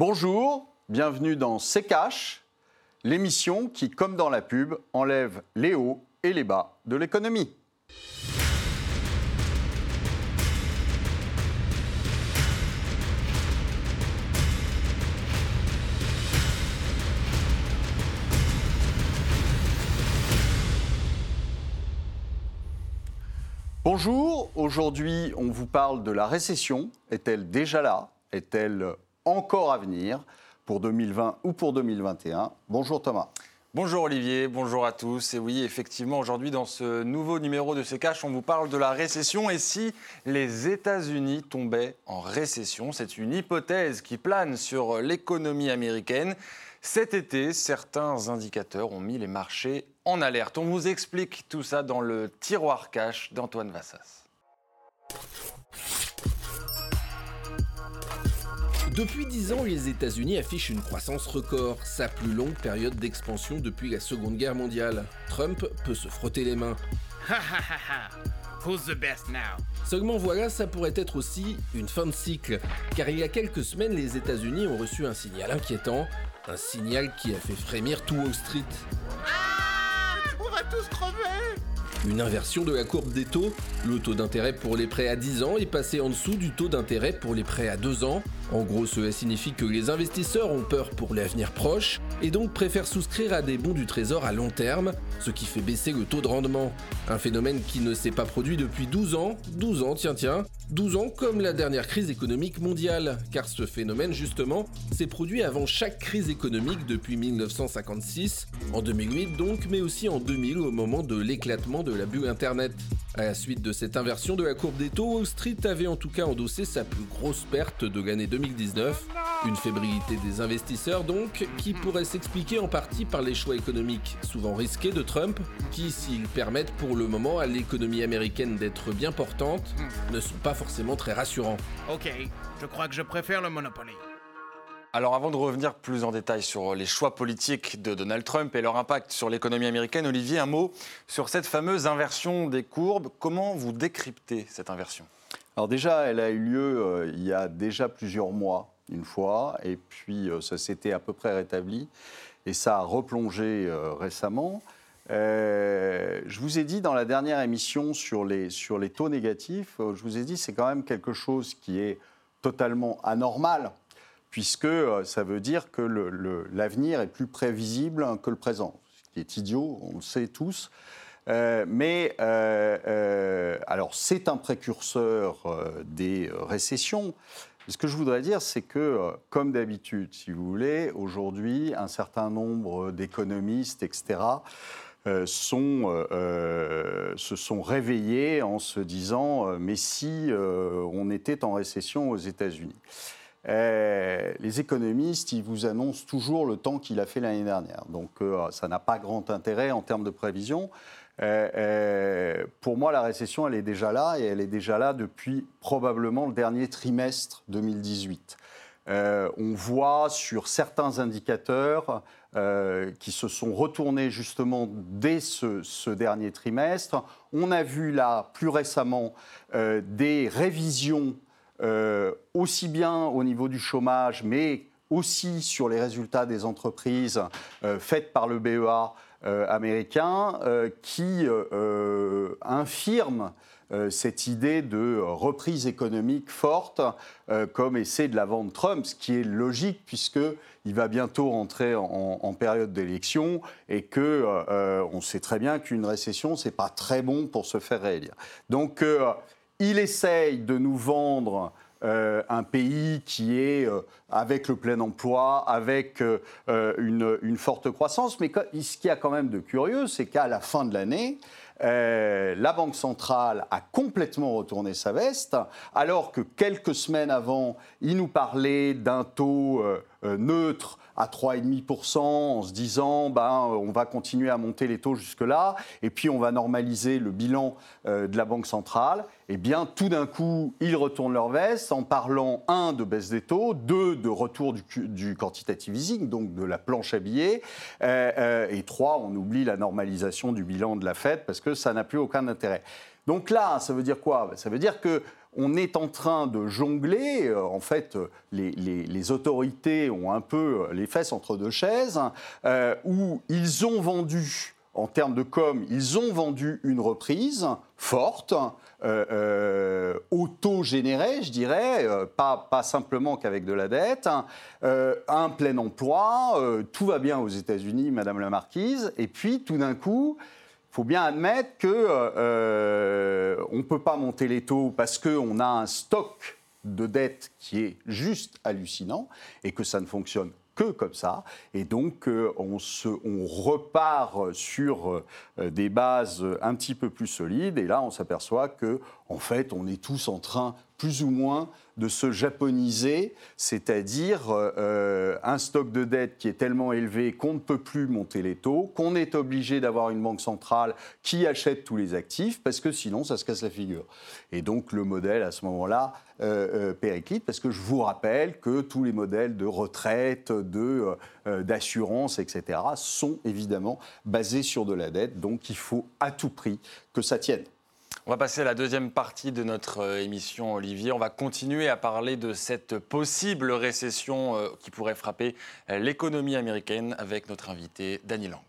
Bonjour, bienvenue dans C'est Cash, l'émission qui, comme dans la pub, enlève les hauts et les bas de l'économie. Bonjour, aujourd'hui on vous parle de la récession. Est-elle déjà là? Est-elle encore à venir pour 2020 ou pour 2021 Bonjour Thomas. Bonjour Olivier, bonjour à tous. Et oui, effectivement, aujourd'hui, dans ce nouveau numéro de Cash, on vous parle de la récession. Et si les États-Unis tombaient en récession C'est une hypothèse qui plane sur l'économie américaine. Cet été, certains indicateurs ont mis les marchés en alerte. On vous explique tout ça dans le tiroir cash d'Antoine Vassas. Depuis 10 ans, les États-Unis affichent une croissance record, sa plus longue période d'expansion depuis la Seconde Guerre mondiale. Trump peut se frotter les mains. Who's the best now? Seulement voilà, ça pourrait être aussi une fin de cycle, car il y a quelques semaines, les États-Unis ont reçu un signal inquiétant, un signal qui a fait frémir tout Wall Street. On va tous crever Une inversion de la courbe des taux, le taux d'intérêt pour les prêts à 10 ans est passé en dessous du taux d'intérêt pour les prêts à 2 ans. En gros, cela signifie que les investisseurs ont peur pour l'avenir proche et donc préfèrent souscrire à des bons du trésor à long terme, ce qui fait baisser le taux de rendement. Un phénomène qui ne s'est pas produit depuis 12 ans, 12 ans, tiens tiens, 12 ans comme la dernière crise économique mondiale, car ce phénomène justement s'est produit avant chaque crise économique depuis 1956, en 2008 donc, mais aussi en 2000 au moment de l'éclatement de la bulle Internet. À la suite de cette inversion de la courbe des taux, Wall Street avait en tout cas endossé sa plus grosse perte de l'année 2019. Une fébrilité des investisseurs donc, qui pourrait s'expliquer en partie par les choix économiques souvent risqués de Trump, qui, s'ils permettent pour le moment à l'économie américaine d'être bien portante, ne sont pas forcément très rassurants. Ok, je crois que je préfère le Monopoly. Alors avant de revenir plus en détail sur les choix politiques de Donald Trump et leur impact sur l'économie américaine, Olivier, un mot sur cette fameuse inversion des courbes. Comment vous décryptez cette inversion? Alors déjà, elle a eu lieu euh, il y a déjà plusieurs mois, une fois, et puis euh, ça s'était à peu près rétabli, et ça a replongé euh, récemment. Je vous ai dit dans la dernière émission sur les, sur les taux négatifs, je vous ai dit c'est quand même quelque chose qui est totalement anormal, puisque euh, ça veut dire que l'avenir est plus prévisible que le présent, ce qui est idiot, on le sait tous. Euh, mais euh, alors c'est un précurseur des récessions. Ce que je voudrais dire, c'est que, comme d'habitude, si vous voulez, aujourd'hui, un certain nombre d'économistes, etc., se sont réveillés en se disant mais si on était en récession aux États-Unis Euh, les économistes, ils vous annoncent toujours le temps qu'il a fait l'année dernière. Donc euh, ça n'a pas grand intérêt en termes de prévision. Euh, pour moi, la récession, elle est déjà là et elle est déjà là depuis probablement le dernier trimestre 2018. Euh, on voit sur certains indicateurs qui se sont retournés justement dès ce, dernier trimestre. On a vu là plus récemment des révisions euh, aussi bien au niveau du chômage, mais aussi sur les résultats des entreprises euh, faites par le BEA euh, américain, qui euh, cette idée de reprise économique forte, comme essaie de la vendre Trump, ce qui est logique puisqu'il va bientôt entrer en, période d'élection et que on sait très bien qu'une récession, c'est pas très bon pour se faire réélire. Donc, il essaye de nous vendre euh, un pays qui est euh, avec le plein emploi, avec euh, une, forte croissance. Mais ce qu'il y a quand même de curieux, c'est qu'à la fin de l'année, la Banque centrale a complètement retourné sa veste, alors que quelques semaines avant, il nous parlait d'un taux neutre à 3,5% en se disant ben, euh, on va continuer à monter les taux jusque-là et puis on va normaliser le bilan euh, de la Banque centrale. Eh bien, tout d'un coup, ils retournent leur veste en parlant, un, de baisse des taux, deux, de retour du, du quantitative easing, donc de la planche à billets, euh, euh, et trois, on oublie la normalisation du bilan de la Fed parce que ça n'a plus aucun intérêt. Donc là, ça veut dire quoi? Ça veut dire que on est en train de jongler. euh, En fait, les, autorités ont un peu les fesses entre deux chaises, euh, où ils ont vendu, en termes de com, ils ont vendu une reprise forte, euh, au taux généré, je dirais, pas, simplement qu'avec de la dette, un plein emploi, tout va bien aux États-Unis, Madame la Marquise, et puis tout d'un coup, faut bien admettre que euh, on ne peut pas monter les taux parce qu'on a un stock de dette qui est juste hallucinant et que ça ne fonctionne que comme ça. Et donc, euh, on, se, on repart sur euh, des bases un petit peu plus solides. Et là, on s'aperçoit que, en fait, on est tous en train, plus ou moins, de se japoniser, c'est-à-dire euh, euh, un stock de dette qui est tellement élevé qu'on ne peut plus monter les taux, qu'on est obligé d'avoir une banque centrale qui achète tous les actifs, parce que sinon, ça se casse la figure. Et donc, le modèle, à ce moment-là, euh, euh, périclite, parce que je vous rappelle que tous les modèles de retraite, de, d'assurance, etc., sont évidemment basés sur de la dette, donc il faut à tout prix que ça tienne. On va passer à la deuxième partie de notre euh, émission, Olivier. On va continuer à parler de cette possible récession euh, qui pourrait frapper euh, l'économie américaine avec notre invité, Danny Lang.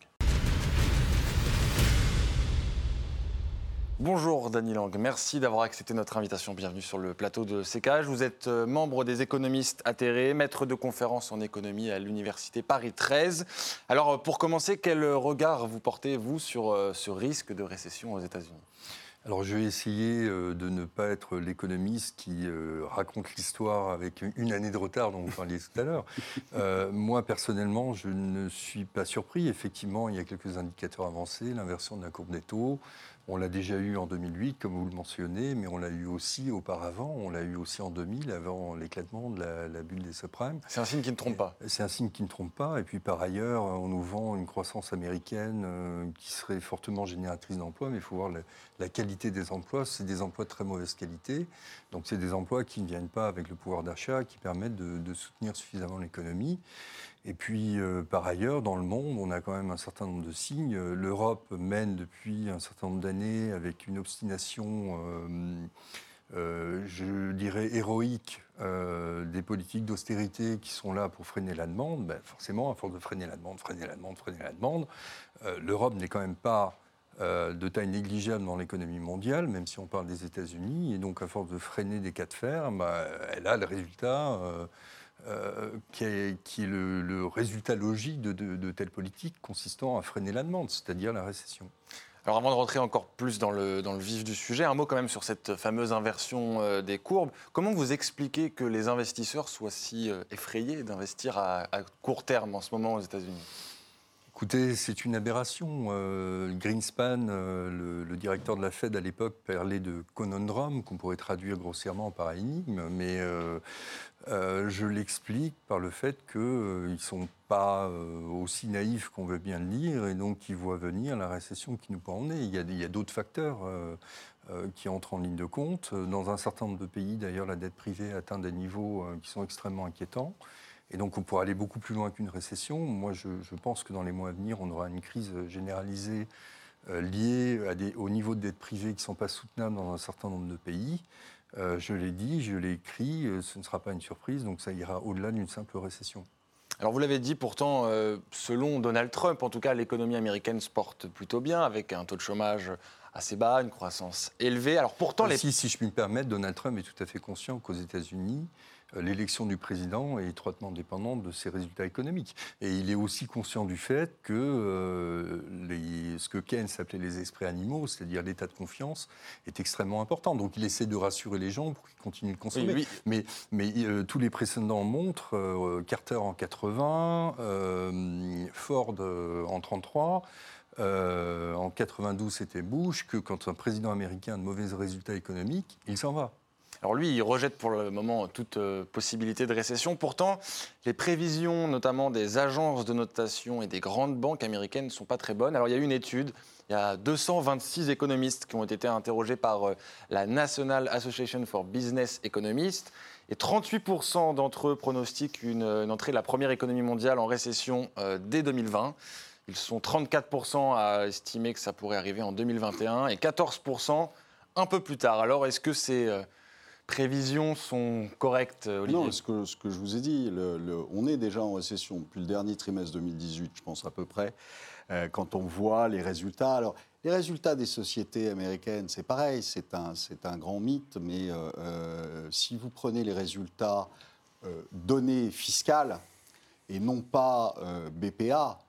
Bonjour Dany Lang, merci d'avoir accepté notre invitation. Bienvenue sur le plateau de CKH. Vous êtes membre des économistes atterrés, maître de conférence en économie à l'université Paris 13. Alors pour commencer, quel regard vous portez, vous, sur ce risque de récession aux États-Unis? Alors je vais essayer euh, de ne pas être l'économiste qui euh, raconte l'histoire avec une année de retard dont vous parliez tout à l'heure. Euh, moi personnellement, je ne suis pas surpris. Effectivement, il y a quelques indicateurs avancés, l'inversion de la courbe des taux. On l'a déjà eu en 2008, comme vous le mentionnez, mais on l'a eu aussi auparavant. On l'a eu aussi en 2000, avant l'éclatement de la, la bulle des subprimes. C'est un signe qui ne trompe pas. C'est un signe qui ne trompe pas. Et puis par ailleurs, on nous vend une croissance américaine euh, qui serait fortement génératrice d'emplois, mais il faut voir la, la qualité des emplois. C'est des emplois de très mauvaise qualité. Donc c'est des emplois qui ne viennent pas avec le pouvoir d'achat, qui permettent de, de soutenir suffisamment l'économie. Et puis, euh, par ailleurs, dans le monde, on a quand même un certain nombre de signes. L'Europe mène depuis un certain nombre d'années avec une obstination, euh, euh, je dirais, héroïque, des politiques d'austérité qui sont là pour freiner la demande. Ben, forcément, à force de freiner la demande, freiner la demande, freiner la demande, l'Europe n'est quand même pas de taille négligeable dans l'économie mondiale, même si on parle des États-Unis. Et donc, à force de freiner des cas de fer, ben, elle a le résultat. Euh, qui est, le, résultat logique de, de, de telles politiques consistant à freiner la demande, c'est-à-dire la récession. Alors avant de rentrer encore plus dans le, dans le vif du sujet, un mot quand même sur cette fameuse inversion euh, des courbes. Comment vous expliquez que les investisseurs soient si euh, effrayés d'investir à, à court terme en ce moment aux États-Unis? Écoutez, c'est une aberration. Euh, Greenspan, euh, le, directeur de la Fed à l'époque, parlait de conundrum, qu'on pourrait traduire grossièrement par énigme, mais euh, je l'explique par le fait qu'ils ne sont pas aussi naïfs qu'on veut bien le dire, et donc ils voient venir la récession qui nous en nez. Il y a, d'autres facteurs. qui entrent en ligne de compte. Dans un certain nombre de pays, d'ailleurs, la dette privée atteint des niveaux qui sont extrêmement inquiétants. Et donc, on pourra aller beaucoup plus loin qu'une récession. Moi, je, pense que dans les mois à venir, on aura une crise généralisée euh, liée à des, au niveau de dette privée qui ne sont pas soutenables dans un certain nombre de pays. Euh, je l'ai dit, je l'ai écrit, euh, ce ne sera pas une surprise, donc ça ira au-delà d'une simple récession. Alors vous l'avez dit, pourtant, selon Donald Trump, en tout cas, l'économie américaine se porte plutôt bien, avec un taux de chômage assez bas, une croissance élevée. Alors pourtant, les... Si, si je puis me permettre, Donald Trump est tout à fait conscient qu'aux États-Unis, euh, l'élection du président est étroitement dépendante de ses résultats économiques. Et il est aussi conscient du fait que euh, les- ce que Keynes appelait les esprits animaux, c'est-à-dire l'état de confiance, est extrêmement important. Donc il essaie de rassurer les gens pour qu'ils continuent de consommer. Oui, Mais, mais euh, tous les précédents montrent, euh, Carter en 80, euh, Ford en 33, euh, en 92 c'était Bush, que quand un président américain a de mauvais résultats économiques, il s'en va. Alors lui, il rejette pour le moment toute euh, possibilité de récession. Pourtant, les prévisions, notamment des agences de notation et des grandes banques américaines, ne sont pas très bonnes. Alors il y a eu une étude, il y a 226 économistes qui ont été interrogés par euh, la National Association for Business Economists. Et 38% d'entre eux pronostiquent une, entrée de la première économie mondiale en récession dès 2020. Ils sont 34% à estimer que ça pourrait arriver en 2021 et 14% un peu plus tard. Alors est-ce que c'est... euh, prévisions sont correctes, Olivier? Non, ce que, je vous ai dit, on est déjà en récession depuis le dernier trimestre 2018, je pense à peu près, euh, quand on voit les résultats. Alors, les résultats des sociétés américaines, c'est pareil, c'est un, un grand mythe, mais euh, euh, si vous prenez les résultats euh, données fiscales et non pas euh, BPA,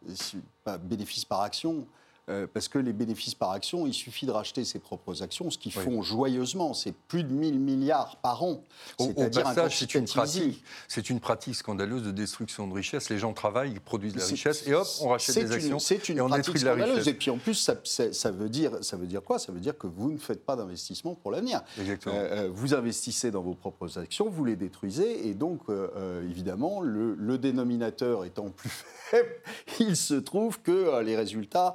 bénéfices par action, euh, parce que les bénéfices par action, il suffit de racheter ses propres actions, ce qu'ils Oui. font joyeusement, c'est plus de 1000 milliards par an. C'est-à-dire un passage, c'est une, pratique, c'est une pratique scandaleuse de destruction de richesse. Les gens travaillent, ils produisent de la richesse, et hop, on rachète des actions C'est une et on pratique détruit de la scandaleuse. richesse. Et puis en plus, ça, veut dire, ça veut dire quoi? Ça veut dire que vous ne faites pas d'investissement pour l'avenir. Euh, euh, vous investissez dans vos propres actions, vous les détruisez, et donc, euh, évidemment, le, le dénominateur étant plus faible, il se trouve que les résultats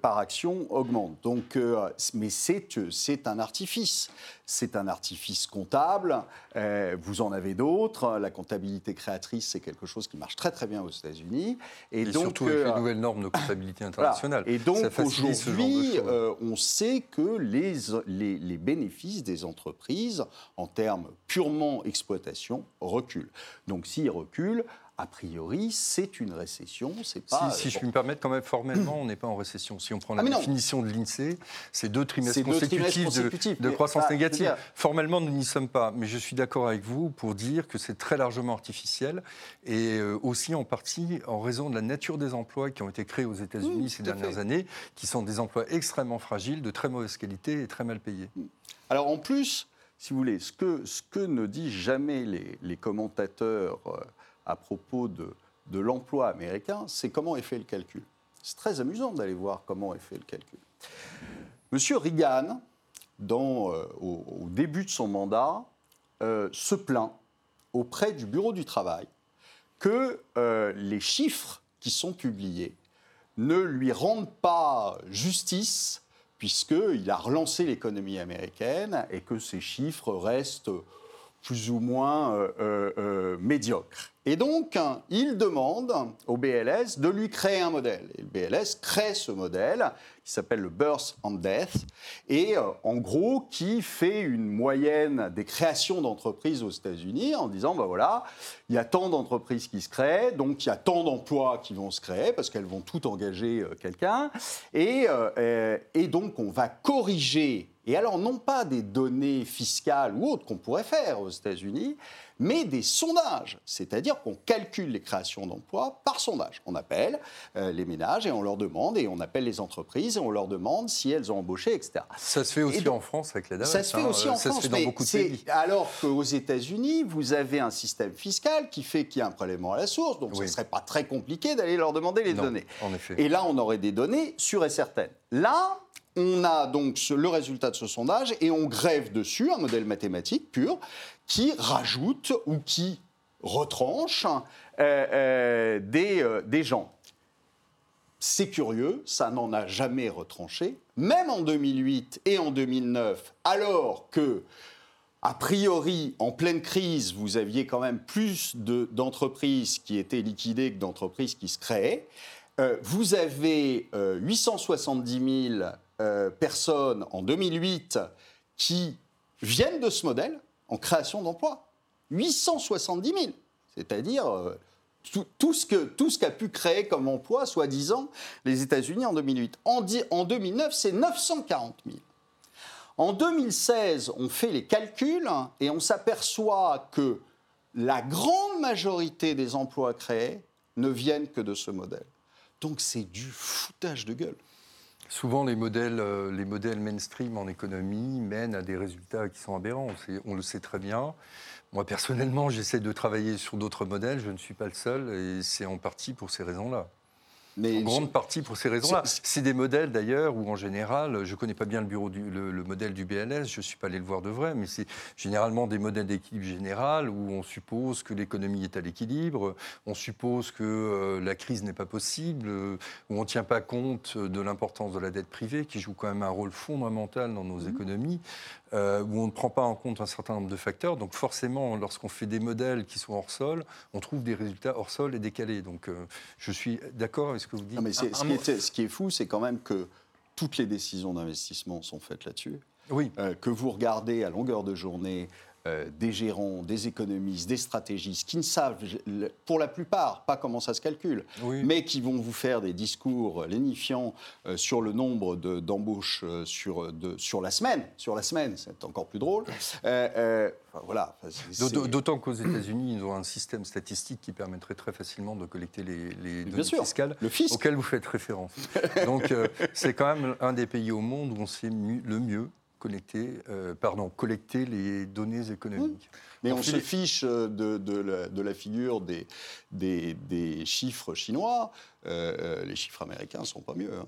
par action augmentent. Donc, euh, mais c'est un artifice. C'est un artifice comptable. Euh, vous en avez d'autres. La comptabilité créatrice, c'est quelque chose qui marche très très bien aux États-Unis. Et, donc, surtout avec euh, les nouvelles normes de comptabilité voilà. internationale. Et donc aujourd'hui, euh, on sait que les, les, les bénéfices des entreprises, en termes purement exploitation, reculent. Donc s'ils reculent, a priori, c'est une récession. C'est pas. si, si je bon. puis me permettre, quand même, formellement, on n'est pas en récession. Si on prend la Ah, non. définition de l'INSEE, c'est deux trimestres deux consécutifs, de- croissance bah, négative. dire- Formellement, nous n'y sommes pas. Mais je suis d'accord avec vous pour dire que c'est très largement artificiel et euh, aussi en partie en raison de la nature des emplois qui ont été créés aux États-Unis Oui, ces dernières fait. années, qui sont des emplois extrêmement fragiles, de très mauvaise qualité et très mal payés. Alors en plus, si vous voulez, ce que, ce que ne disent jamais les, les commentateurs euh, à propos de, l'emploi américain, c'est comment est fait le calcul. C'est très amusant d'aller voir comment est fait le calcul. Monsieur Reagan, euh, au, au début de son mandat, euh, se plaint auprès du Bureau du Travail que euh, les chiffres qui sont publiés ne lui rendent pas justice puisqu'il a relancé l'économie américaine et que ces chiffres restent plus ou moins euh, euh, euh, médiocres. Et donc, il demande au BLS de lui créer un modèle. Et le BLS crée ce modèle qui s'appelle le Birth and Death, et en gros qui fait une moyenne des créations d'entreprises aux États-Unis en disant, ben voilà, il y a tant d'entreprises qui se créent, donc il y a tant d'emplois qui vont se créer parce qu'elles vont tout engager quelqu'un, et donc on va corriger, et alors non pas des données fiscales ou autres qu'on pourrait faire aux États-Unis, mais des sondages, c'est-à-dire qu'on calcule les créations d'emplois par sondage. On appelle euh, les ménages et on leur demande, et on appelle les entreprises et on leur demande si elles ont embauché, etc. Ça se fait aussi donc- en France avec la DAS. Ça se fait hein, aussi en ça France, se fait dans mais beaucoup de pays. alors qu'aux États-Unis, vous avez un système fiscal qui fait qu'il y a un prélèvement à la source, donc ce ne serait pas très compliqué d'aller leur demander les Non, données. en effet. Et là, on aurait des données sûres et certaines. Là, on a donc le résultat de ce sondage et on grève dessus un modèle mathématique pur qui rajoute ou qui retranche euh, euh, des, euh, des gens. C'est curieux, ça n'en a jamais retranché, même en 2008 et en 2009, alors que, a priori, en pleine crise, vous aviez quand même plus de- d'entreprises qui étaient liquidées que d'entreprises qui se créaient. Vous avez euh, 870 000 euh, personnes en 2008 qui viennent de ce modèle en création d'emplois. 870 000, c'est-à-dire euh, tout, ce qu'a pu créer comme emploi, soi-disant, les États-Unis en 2008. En, en 2009, c'est 940 000. En 2016, on fait les calculs et on s'aperçoit que la grande majorité des emplois créés ne viennent que de ce modèle. Donc c'est du foutage de gueule. Souvent, les modèles, euh, les modèles mainstream en économie mènent à des résultats qui sont aberrants. On, on le sait très bien. Moi, personnellement, j'essaie de travailler sur d'autres modèles. Je ne suis pas le seul et c'est en partie pour ces raisons-là. Mais En grande partie pour ces raisons-là. C'est- des modèles d'ailleurs où en général, je ne connais pas bien le, bureau du, le, le modèle du BLS, je ne suis pas allé le voir de vrai, mais c'est généralement des modèles d'équilibre général où on suppose que l'économie est à l'équilibre, on suppose que euh, la crise n'est pas possible, euh, où on ne tient pas compte de l'importance de la dette privée qui joue quand même un rôle fondamental dans nos économies, euh, où on ne prend pas en compte un certain nombre de facteurs. Donc forcément, lorsqu'on fait des modèles qui sont hors sol, on trouve des résultats hors sol et décalés. Donc je suis d'accord avec ce que vous dites. Non, mais qui est, ce qui est fou, c'est quand même que toutes les décisions d'investissement sont faites là-dessus. Oui. euh, que vous regardez à longueur de journée euh, des gérants, des économistes, des stratégistes qui ne savent, pour la plupart, pas comment ça se calcule, Oui. mais qui vont vous faire des discours lénifiants euh, sur le nombre de- d'embauches euh, sur, de- sur la semaine. Sur la semaine, c'est encore plus drôle. Enfin, voilà. D'autant qu'aux États-Unis, ils ont un système statistique qui permettrait très facilement de collecter les, données sûr, fiscales le fisc. auxquelles vous faites référence. Donc, c'est quand même un des pays au monde où on sait le mieux connecter, euh, pardon, collecter les données économiques. Mais on Alors, se fiche euh, de, de la, de la figure des, des, des chiffres chinois. Euh, les chiffres américains ne sont pas mieux. hein.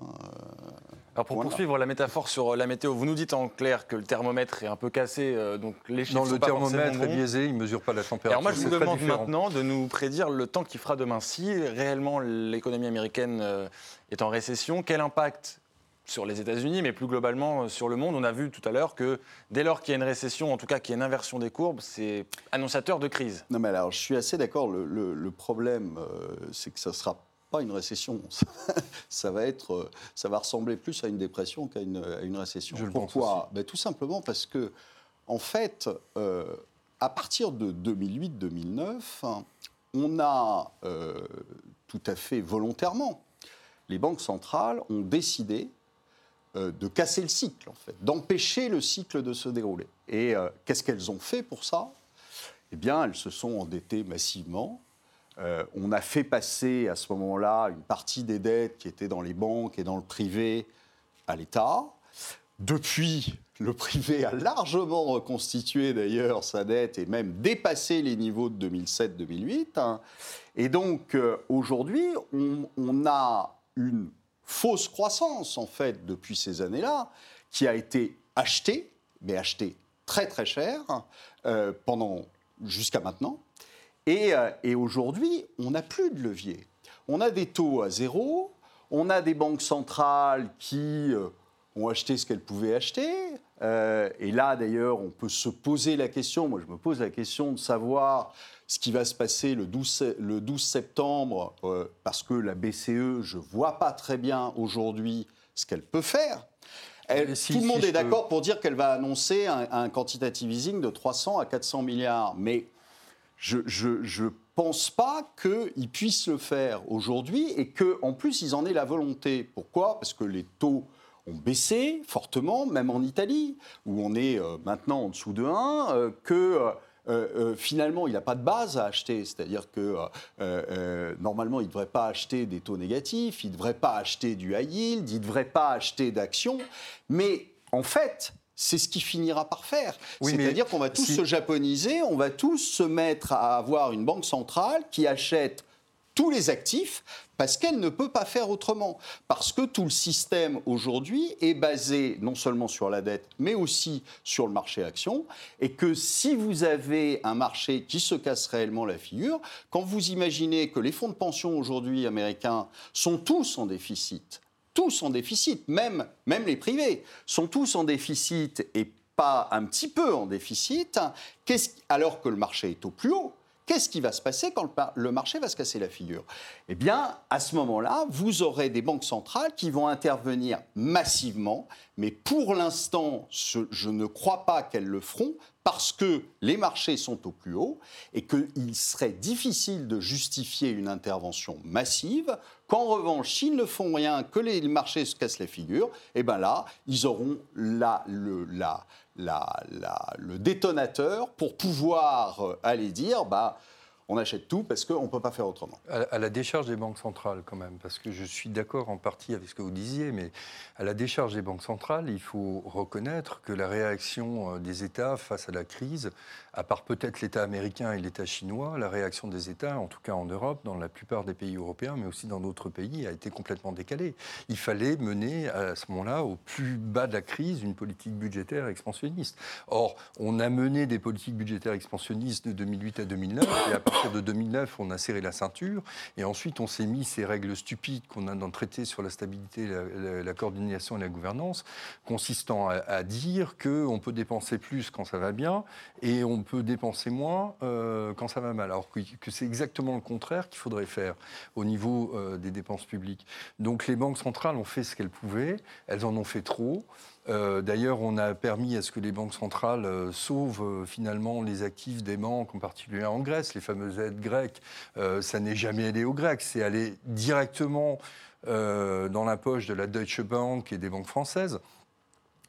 Alors pour Voilà. poursuivre la métaphore sur la météo, vous nous dites en clair que le thermomètre est un peu cassé, euh, donc les chiffres Non, sont le pas thermomètre est biaisé, il ne mesure pas la température. alors moi, je vous demande maintenant de nous prédire le temps qu'il fera demain. Si réellement l'économie américaine euh, est en récession, quel impact sur les États-Unis, mais plus globalement euh, sur le monde On a vu tout à l'heure que dès lors qu'il y a une récession, en tout cas qu'il y a une inversion des courbes, c'est annonciateur de crise. Non, mais alors, je suis assez d'accord. Le, le- le problème, euh, c'est que ça ne sera pas une récession. ça, va être, euh, ça va ressembler plus à une dépression qu'à une, à une récession. Je le pense Pourquoi Ben, Tout simplement parce que, en fait, euh, à partir de 2008-2009, hein, on a euh, tout à fait volontairement, les banques centrales ont décidé euh, de casser le cycle, en fait, d'empêcher le cycle de se dérouler. Et euh, qu'est-ce qu'elles ont fait pour ça? Eh bien, elles se sont endettées massivement. Euh, on a fait passer à ce moment-là une partie des dettes qui étaient dans les banques et dans le privé à l'État. Depuis, le privé a largement reconstitué d'ailleurs sa dette et même dépassé les niveaux de 2007-2008. hein. Et donc euh, aujourd'hui, on a une fausse croissance en fait depuis ces années-là qui a été achetée, mais achetée très très cher euh, pendant jusqu'à maintenant. Et, euh, et aujourd'hui, on n'a plus de levier. On a des taux à zéro, on a des banques centrales qui euh, ont acheté ce qu'elles pouvaient acheter. Euh, et là, d'ailleurs, on peut se poser la question, moi je me pose la question de savoir ce qui va se passer le 12, se- le 12 septembre, euh, parce que la BCE, je ne vois pas très bien aujourd'hui ce qu'elle peut faire. Elle- Et si- tout le monde je est peux- d'accord pour dire qu'elle va annoncer un, un quantitative easing de 300 à 400 milliards. Mais je ne pense pas qu'ils puissent le faire aujourd'hui et qu'en plus, ils en aient la volonté. Pourquoi? Parce que les taux ont baissé fortement, même en Italie, où on est euh, maintenant en dessous de 1, euh, que... euh, finalement, il n'a pas de base à acheter. C'est-à-dire que euh, normalement, il ne devrait pas acheter des taux négatifs, il ne devrait pas acheter du high yield, il ne devrait pas acheter d'actions. Mais en fait, c'est ce qui finira par faire. Oui, C'est-à-dire qu'on va tous si- se japoniser, on va tous se mettre à avoir une banque centrale qui achète tous les actifs parce qu'elle ne peut pas faire autrement. Parce que tout le système aujourd'hui est basé non seulement sur la dette, mais aussi sur le marché action. Et que si vous avez un marché qui se casse réellement la figure, quand vous imaginez que les fonds de pension aujourd'hui américains sont tous en déficit, tous en déficit, même, même les privés, sont tous en déficit et pas un petit peu en déficit, alors que le marché est au plus haut. Qu'est-ce qui va se passer quand le marché va se casser la figure? Eh bien, à ce moment-là, vous aurez des banques centrales qui vont intervenir massivement, mais pour l'instant, je ne crois pas qu'elles le feront parce que les marchés sont au plus haut et qu'il serait difficile de justifier une intervention massive, qu'en revanche, s'ils ne font rien, que les marchés se cassent la figure, et bien là, ils auront la, le, le détonateur pour pouvoir euh, aller dire, bah, on achète tout parce qu'on ne peut pas faire autrement. À, la décharge des banques centrales, quand même, parce que je suis d'accord en partie avec ce que vous disiez, mais à la décharge des banques centrales, il faut reconnaître que la réaction euh, des États face à la crise, à part peut-être l'État américain et l'État chinois, la réaction des États, en tout cas en Europe, dans la plupart des pays européens, mais aussi dans d'autres pays, a été complètement décalée. Il fallait mener à ce moment-là, au plus bas de la crise, une politique budgétaire expansionniste. Or, on a mené des politiques budgétaires expansionnistes de 2008 à 2009, et à partir de 2009, on a serré la ceinture, et ensuite on s'est mis ces règles stupides qu'on a dans le traité sur la stabilité, la, coordination et la gouvernance, consistant à, à dire qu'on peut dépenser plus quand ça va bien, et on peut dépenser moins euh, quand ça va mal. Alors que, que c'est exactement le contraire qu'il faudrait faire au niveau euh, des dépenses publiques. Donc les banques centrales ont fait ce qu'elles pouvaient, elles en ont fait trop. Euh, D'ailleurs, on a permis à ce que les banques centrales euh, sauvent euh, finalement les actifs des banques, en particulier en Grèce, les fameuses aides grecques. Ça n'est jamais allé aux Grecs, c'est allé directement dans la poche de la Deutsche Bank et des banques françaises.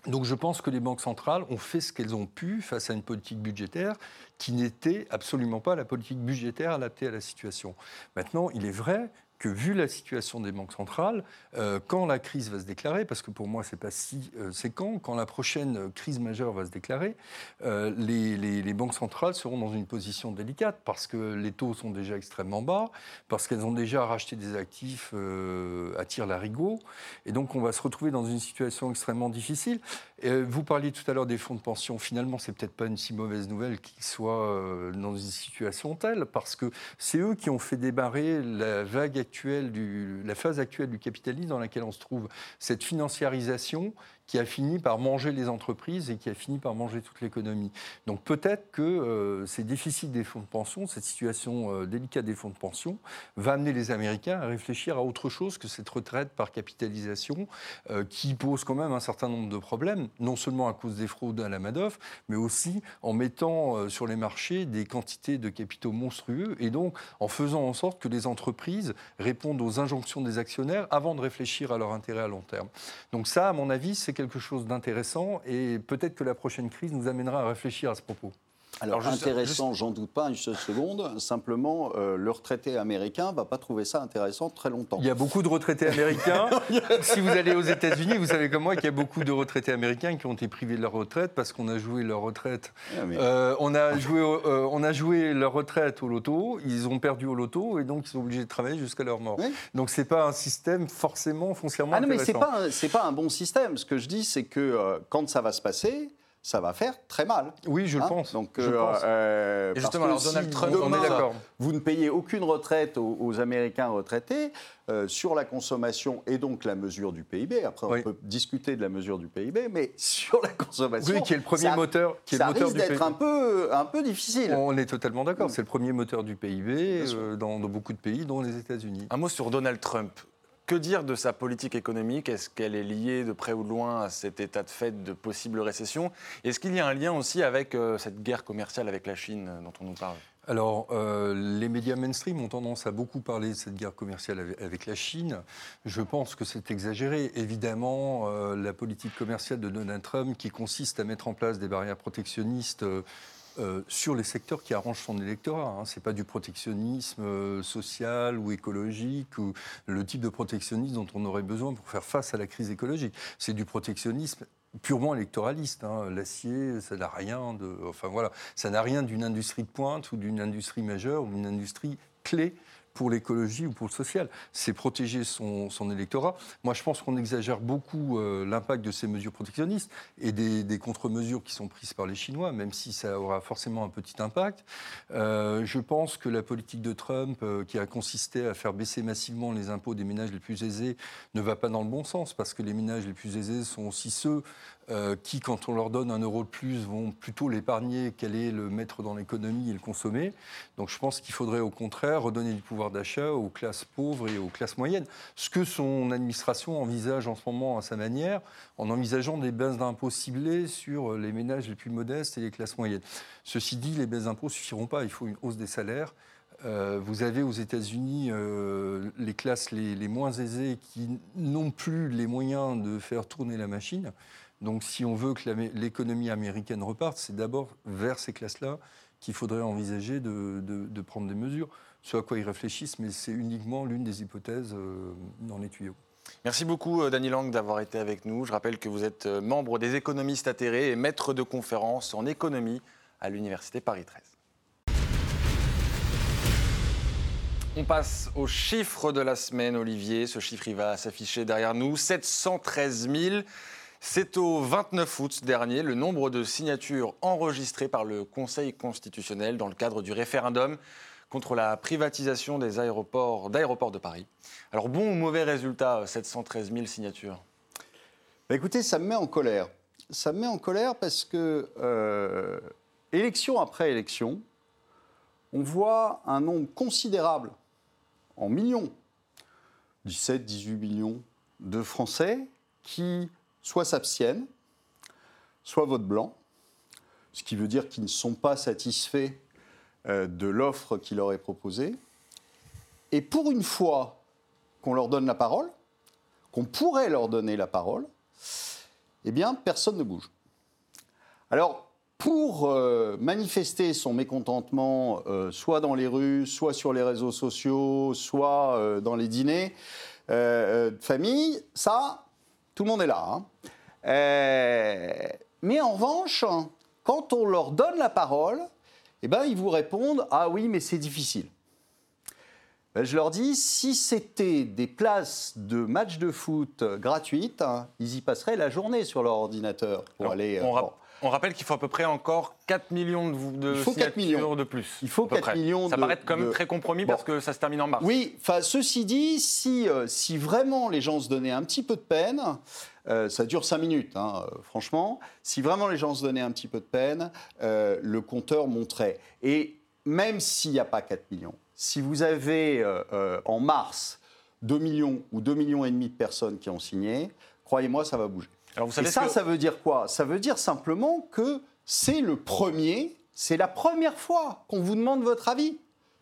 Donc je pense que les banques centrales ont fait ce qu'elles ont pu face à une politique budgétaire qui n'était absolument pas la politique budgétaire adaptée à la situation. Maintenant, il est vrai que vu la situation des banques centrales, euh, quand la crise va se déclarer, parce que pour moi c'est pas si, euh, c'est quand, quand la prochaine crise majeure va se déclarer, euh, les, les- banques centrales seront dans une position délicate parce que les taux sont déjà extrêmement bas, parce qu'elles ont déjà racheté des actifs à tir larigot, et donc on va se retrouver dans une situation extrêmement difficile. Vous parliez tout à l'heure des fonds de pension. Finalement, c'est peut-être pas une si mauvaise nouvelle qu'ils soient dans une situation telle, parce que c'est eux qui ont fait démarrer la vague la phase actuelle du capitalisme dans laquelle on se trouve. Cette financiarisation qui a fini par manger les entreprises et qui a fini par manger toute l'économie. Donc peut-être que euh, ces déficits des fonds de pension, cette situation euh, délicate des fonds de pension, va amener les Américains à réfléchir à autre chose que cette retraite par capitalisation euh, qui pose quand même un certain nombre de problèmes, non seulement à cause des fraudes à la Madoff, mais aussi en mettant euh, sur les marchés des quantités de capitaux monstrueux et donc en faisant en sorte que les entreprises répondent aux injonctions des actionnaires avant de réfléchir à leur intérêt à long terme. Donc ça, à mon avis, c'est quelque chose d'intéressant et peut-être que la prochaine crise nous amènera à réfléchir à ce propos. Alors, Alors, juste- intéressant, j'en doute pas une seule seconde. Simplement, euh, le retraité américain va pas trouver ça intéressant très longtemps. Il y a beaucoup de retraités américains. si vous allez aux États-Unis, vous savez comme moi qu'il y a beaucoup de retraités américains qui ont été privés de leur retraite parce qu'on a joué leur retraite. Ah, mais- Euh, on, a joué, au- euh, on a joué leur retraite au loto, ils ont perdu au loto et donc ils sont obligés de travailler jusqu'à leur mort. Oui. Donc c'est pas un système forcément foncièrement Ah non, mais c'est pas c'est pas un bon système. Ce que je dis, c'est que quand ça va se passer, ça va faire très mal. Oui, je le Hein pense. Donc, je euh, pense. euh, justement, que alors, si Donald Trump, demain, on est d'accord. Vous ne payez aucune retraite aux, aux Américains retraités euh, sur la consommation et donc la mesure du PIB. Après, on peut discuter de la mesure du PIB, mais sur la consommation, Oui, qui est le premier ça, moteur, qui est ça le moteur risque d'être un peu, un peu difficile. On est totalement d'accord. C'est le premier moteur du PIB euh, dans, dans beaucoup de pays, dont les États-Unis. Un mot sur Donald Trump. Que dire de sa politique économique? Est-ce qu'elle est liée de près ou de loin à cet état de fait de possible récession? Est-ce qu'il y a un lien aussi avec euh, cette guerre commerciale avec la Chine euh, dont on nous parle? Alors, euh, les médias mainstream ont tendance à beaucoup parler de cette guerre commerciale avec, la Chine. Je pense que c'est exagéré. Évidemment, la politique commerciale de Donald Trump, qui consiste à mettre en place des barrières protectionnistes euh, sur les secteurs qui arrangent son électorat. Ce n'est pas du protectionnisme euh, social ou écologique ou le type de protectionnisme dont on aurait besoin pour faire face à la crise écologique. C'est du protectionnisme purement électoraliste. hein. L'acier, ça n'a rien de, enfin voilà, ça n'a rien d'une industrie de pointe ou d'une industrie majeure ou d'une industrie clé pour l'écologie ou pour le social. C'est protéger son, électorat. Moi, je pense qu'on exagère beaucoup euh, l'impact de ces mesures protectionnistes et des, contre-mesures qui sont prises par les Chinois, même si ça aura forcément un petit impact. Euh, je pense que la politique de Trump, euh, qui a consisté à faire baisser massivement les impôts des ménages les plus aisés, ne va pas dans le bon sens, parce que les ménages les plus aisés sont aussi ceux qui, quand on leur donne un euro de plus, vont plutôt l'épargner qu'aller le mettre dans l'économie et le consommer. Donc je pense qu'il faudrait au contraire redonner du pouvoir d'achat aux classes pauvres et aux classes moyennes. Ce que son administration envisage en ce moment à sa manière, en envisageant des baisses d'impôts ciblées sur les ménages les plus modestes et les classes moyennes. Ceci dit, les baisses d'impôts ne suffiront pas, il faut une hausse des salaires. Euh, vous avez aux États-Unis euh, les classes les, moins aisées qui n'ont plus les moyens de faire tourner la machine. Donc si on veut que l'économie américaine reparte, c'est d'abord vers ces classes-là qu'il faudrait envisager de prendre des mesures. Ce à quoi ils réfléchissent, mais c'est uniquement l'une des hypothèses euh, dans les tuyaux. Merci beaucoup, euh, Dany Lang, d'avoir été avec nous. Je rappelle que vous êtes euh, membre des économistes atterrés et maître de conférences en économie à l'Université Paris 13. On passe au chiffre de la semaine, Olivier. Ce chiffre, va s'afficher derrière nous. 713 000. C'est au 29 août dernier le nombre de signatures enregistrées par le Conseil constitutionnel dans le cadre du référendum contre la privatisation des aéroports, d'aéroports de Paris. Alors bon ou mauvais résultat, 713 000 signatures? Bah, écoutez, ça me met en colère. Ça me met en colère parce que, euh, élection après élection, on voit un nombre considérable, en millions, 17, 18 millions de Français qui soit s'abstiennent, soit vote blanc, ce qui veut dire qu'ils ne sont pas satisfaits euh, de l'offre qui leur est proposée. Et pour une fois qu'on leur donne la parole, qu'on pourrait leur donner la parole, eh bien, personne ne bouge. Alors, pour euh, manifester son mécontentement, euh, soit dans les rues, soit sur les réseaux sociaux, soit euh, dans les dîners euh, euh, de famille, ça, tout le monde est là. hein. Euh, mais en revanche, quand on leur donne la parole, eh ben, ils vous répondent Ah oui, mais c'est difficile. Ben, je leur dis, si c'était des places de matchs de foot gratuites, hein, ils y passeraient la journée sur leur ordinateur pour Alors, aller. euh, on, rap- on rappelle qu'il faut à peu près encore 4 millions de, de Il faut 4 signatures millions. de plus. Il faut à peu 4 près. millions Ça de- paraît quand même de- très compromis Bon. parce que ça se termine en mars. Oui, ceci dit, si, euh, si vraiment les gens se donnaient un petit peu de peine, euh, ça dure 5 minutes, hein, euh, franchement, si vraiment les gens se donnaient un petit peu de peine, euh, le compteur monterait. Et même s'il n'y a pas 4 millions, si vous avez euh, en mars 2 millions ou 2 millions et demi de personnes qui ont signé, croyez-moi, ça va bouger. Alors vous Et savez ça, que- ça veut dire quoi? Ça veut dire simplement que c'est le premier, c'est la première fois qu'on vous demande votre avis.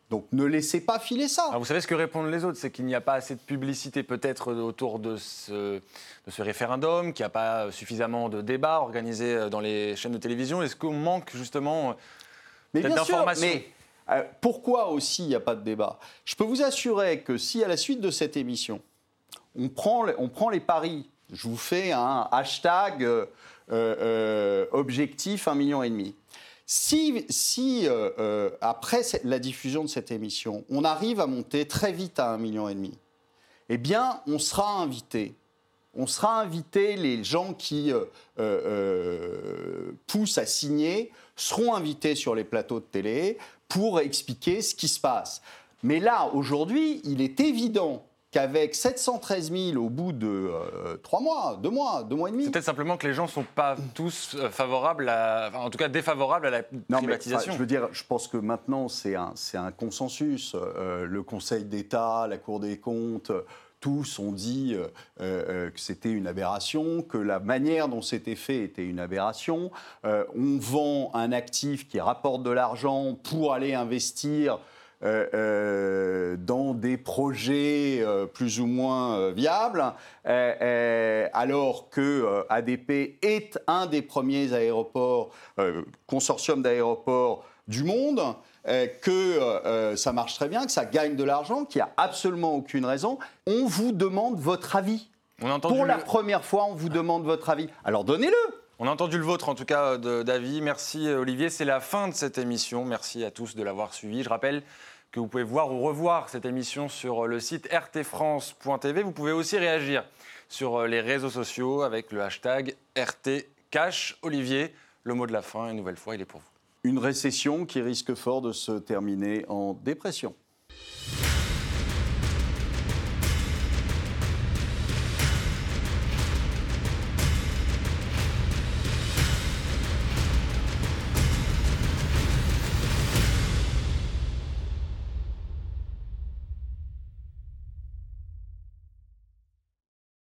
Donc ne laissez pas filer ça. Alors vous savez ce que répondent les autres, c'est qu'il n'y a pas assez de publicité peut-être autour de ce, de ce référendum, qu'il n'y a pas suffisamment de débats organisés euh, dans les chaînes de télévision. Est-ce qu'on manque justement sûr, d'informations mais euh, pourquoi aussi il n'y a pas de débat? Je peux vous assurer que si à la suite de cette émission, on prend, les- on prend les paris, je vous fais un hashtag euh, euh, objectif 1,5 million. et demi. Si, euh, euh, après la diffusion de cette émission, on arrive à monter très vite à 1,5 million, et demi, eh bien, on sera invité. On sera invité, les gens qui euh, poussent à signer seront invités sur les plateaux de télé pour expliquer ce qui se passe. Mais là, aujourd'hui, il est évident qu'avec 713 000 au bout de euh, trois mois, deux mois, deux mois et demi, C'est peut-être simplement que les gens ne sont pas tous euh, favorables, à, enfin, en tout cas défavorables à la Non, mais, enfin, je veux dire, je pense que maintenant, c'est un, consensus. Euh, le Conseil d'État, la Cour des comptes, euh, tous ont dit euh, euh, que c'était une aberration, que la manière dont c'était fait était une aberration. Euh, on vend un actif qui rapporte de l'argent pour aller investir euh, euh, dans des projets euh, plus ou moins euh, viables, euh, euh, alors que euh, ADP est un des premiers aéroports, euh, consortium d'aéroports du monde, euh, que euh, euh, ça marche très bien, que ça gagne de l'argent, qu'il n'y a absolument aucune raison. On vous demande votre avis. On Pour la première fois, on vous demande votre avis. Alors donnez-le. On a entendu le vôtre, en tout cas, de David. Merci, euh, Olivier. C'est la fin de cette émission. Merci à tous de l'avoir suivi. Je rappelle que vous pouvez voir ou revoir cette émission sur le site rtfrance.tv. Vous pouvez aussi réagir sur euh, les réseaux sociaux avec le hashtag RTCash. Olivier, le mot de la fin, une nouvelle fois, il est pour vous. Une récession qui risque fort de se terminer en dépression.